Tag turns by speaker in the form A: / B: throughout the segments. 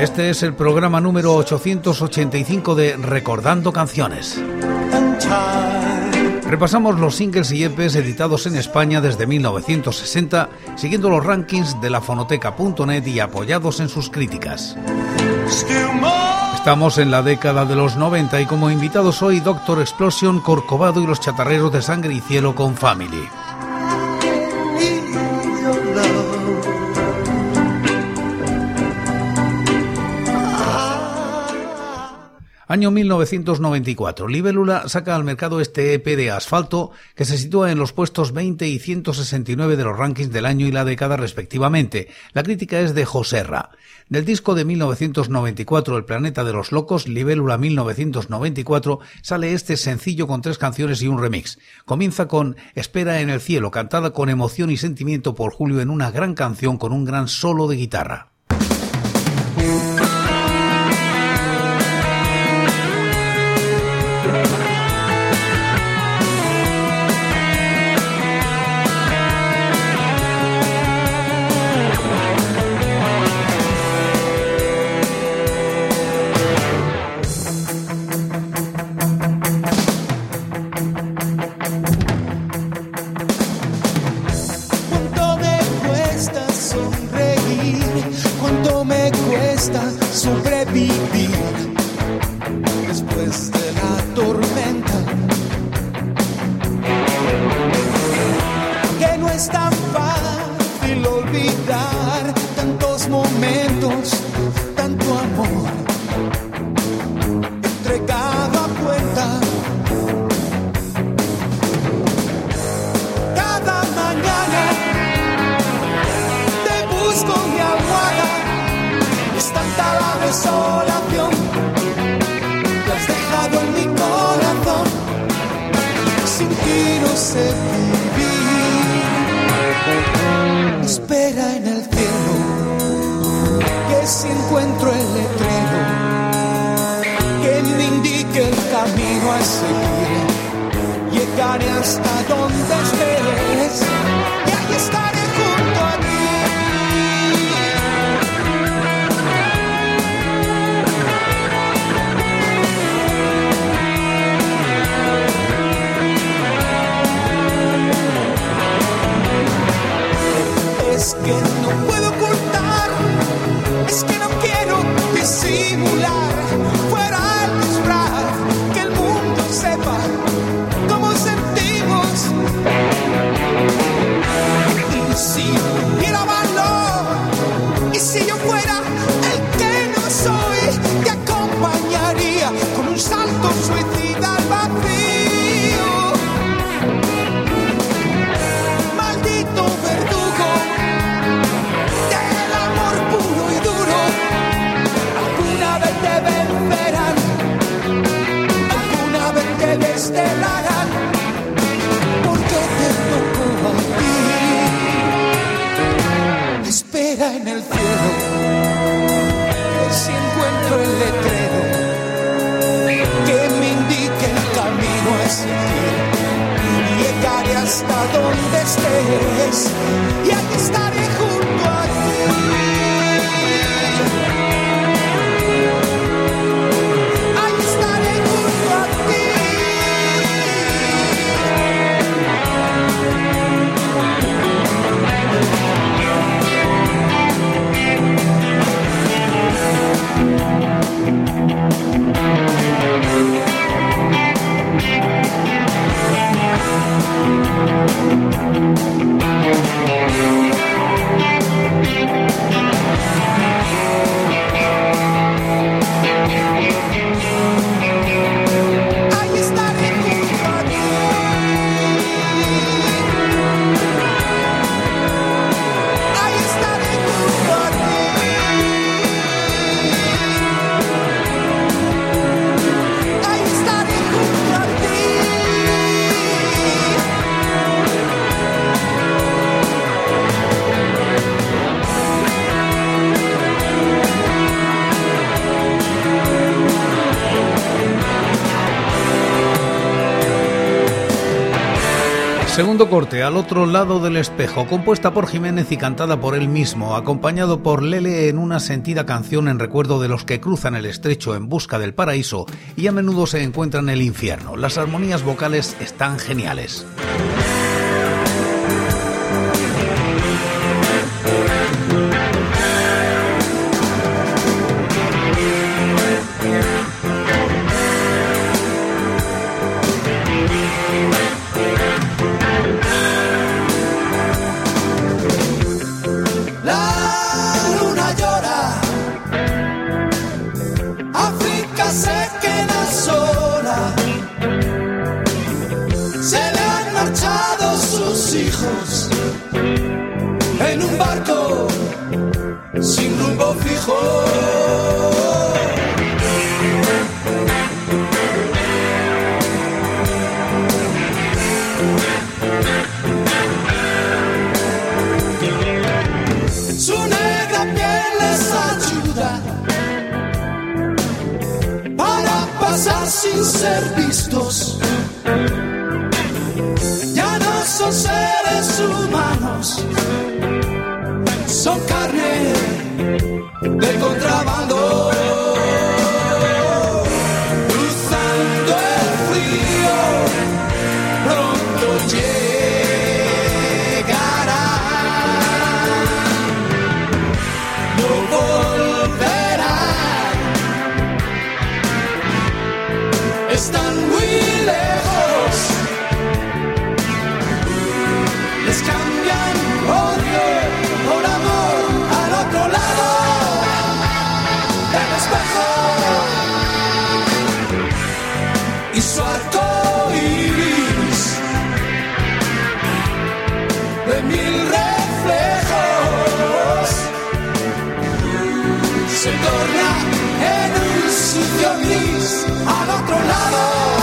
A: Este es el programa número 885 de Recordando Canciones. Repasamos los singles y EPs editados en España desde 1960, siguiendo los rankings de la fonoteca.net y apoyados en sus críticas. Estamos en la década de los 90 y como invitados hoy Doctor Explosion, Corcovado y los chatarreros de sangre y cielo con Family. Año 1994. Libélula saca al mercado este EP de asfalto que se sitúa en los puestos 20 y 169 de los rankings del año y la década respectivamente. La crítica es de Joserra. Del disco de 1994 El planeta de los locos, Libélula 1994, sale este sencillo con tres canciones y un remix. Comienza con Espera en el cielo, cantada con emoción y sentimiento por Julio en una gran canción con un gran solo de guitarra.
B: si encuentro
A: el letrero que me indique el camino a seguir. Llegaré hasta donde esté. disimular.
B: Al otro lado del espejo, compuesta por Jiménez y cantada por él mismo, acompañado por Lele en una sentida canción en recuerdo de los que cruzan el estrecho en busca del paraíso y a menudo se encuentran en el infierno. Las armonías vocales están geniales.
A: Sin ser vistos. Ya no son seres humanos, son carne de contrabando. al otro lado.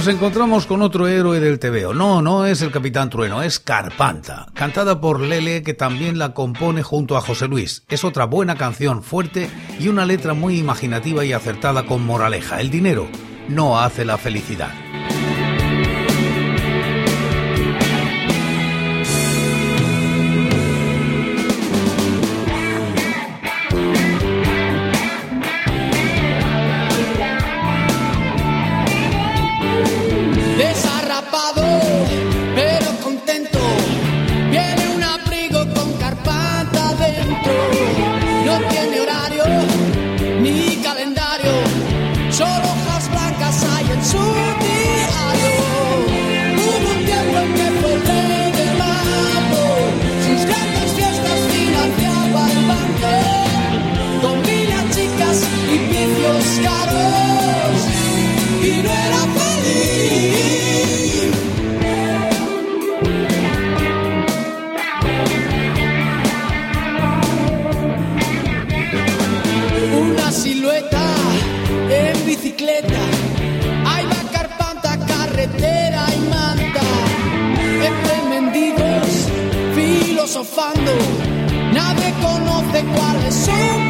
B: Nos encontramos con otro héroe del TVO. No, no es el Capitán Trueno, es Carpanta, cantada por Lele que también la compone junto a José Luis. Es otra buena canción fuerte y una letra muy imaginativa y acertada con moraleja. El dinero no hace la felicidad.
C: shake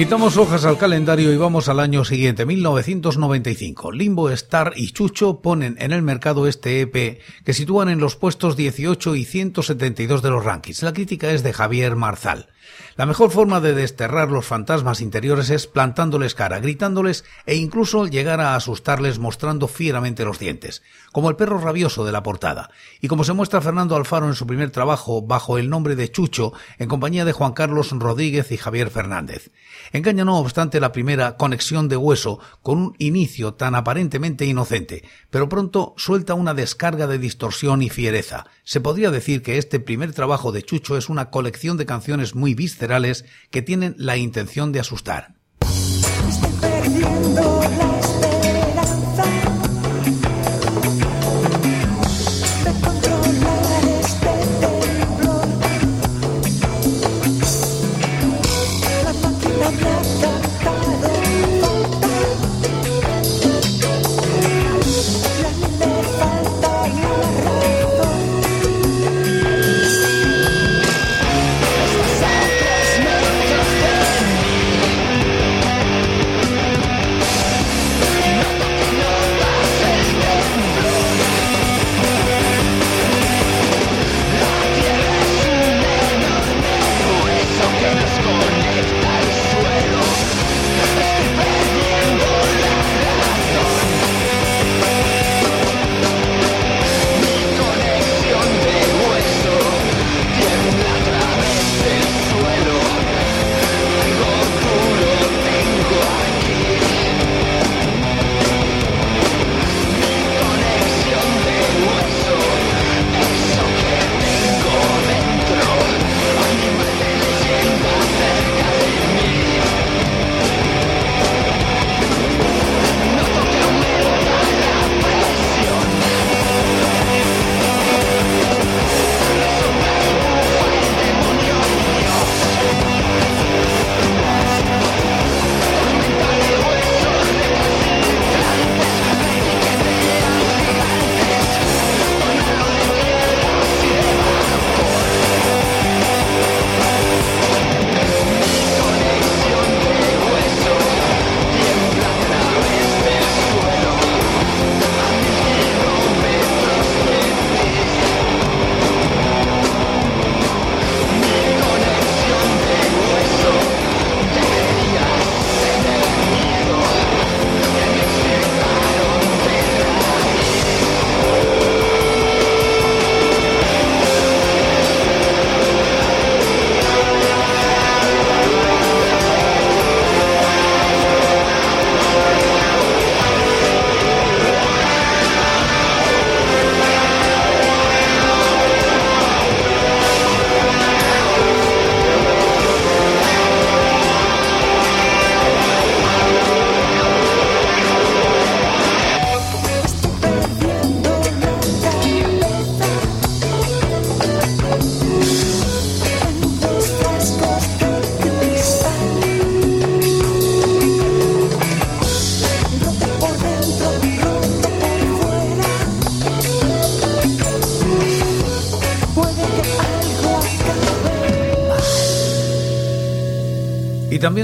B: Quitamos hojas al calendario y vamos al año siguiente, 1995. Limbo, Star y Chucho ponen en el mercado este EP que sitúan en los puestos 18 y 172 de los rankings. La crítica es de Javier Marzal. La mejor forma de desterrar los fantasmas interiores es plantándoles cara, gritándoles e incluso llegar a asustarles mostrando fieramente los dientes, como el perro rabioso de la portada, y como se muestra Fernando Alfaro en su primer trabajo bajo el nombre de Chucho, en compañía de Juan Carlos Rodríguez y Javier Fernández. Engaña no obstante la primera conexión de hueso con un inicio tan aparentemente inocente, pero pronto suelta una descarga de distorsión y fiereza. Se podría decir que este primer trabajo de Chucho es una colección de canciones muy viscerales que tienen la intención de asustar.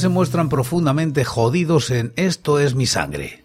D: Se muestran profundamente jodidos en Esto es mi sangre.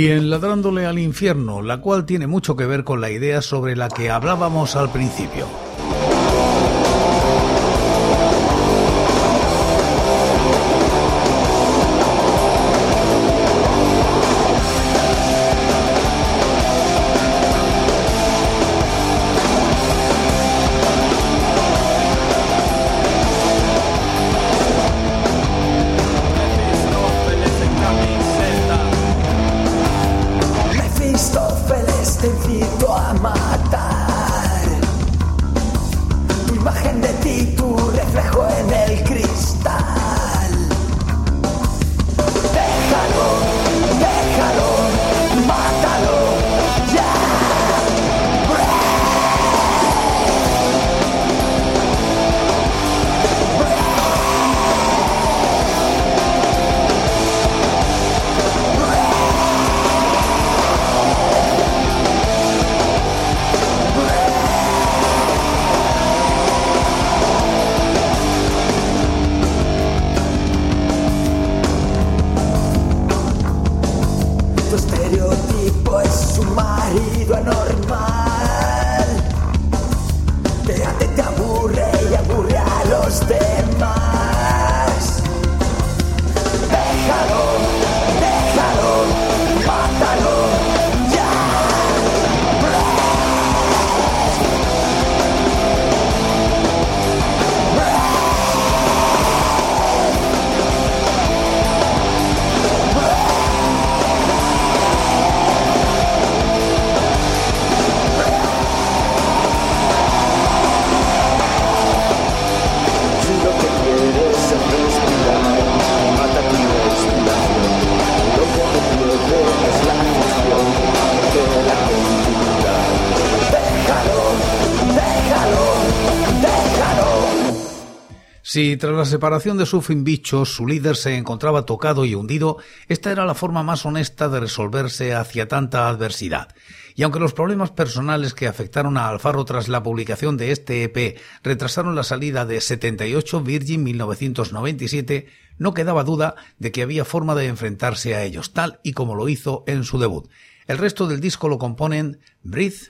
D: Y en Ladrándole al infierno, la cual tiene mucho que ver con la idea sobre la que hablábamos al principio. Si tras la separación de su Bicho su líder se encontraba tocado y hundido, esta era la forma más honesta de resolverse hacia tanta adversidad. Y aunque los problemas personales que afectaron a Alfaro tras la publicación de este EP retrasaron la salida de 78 Virgin 1997, no quedaba duda de que había forma de enfrentarse a ellos, tal y como lo hizo en su debut. El resto del disco lo componen Breathe,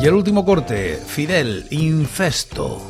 E: Y el
B: último corte, Fidel, Infesto.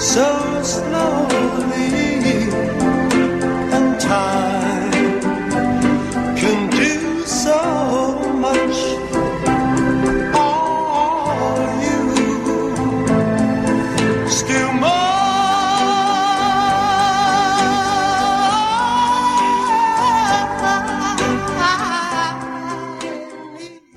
E: So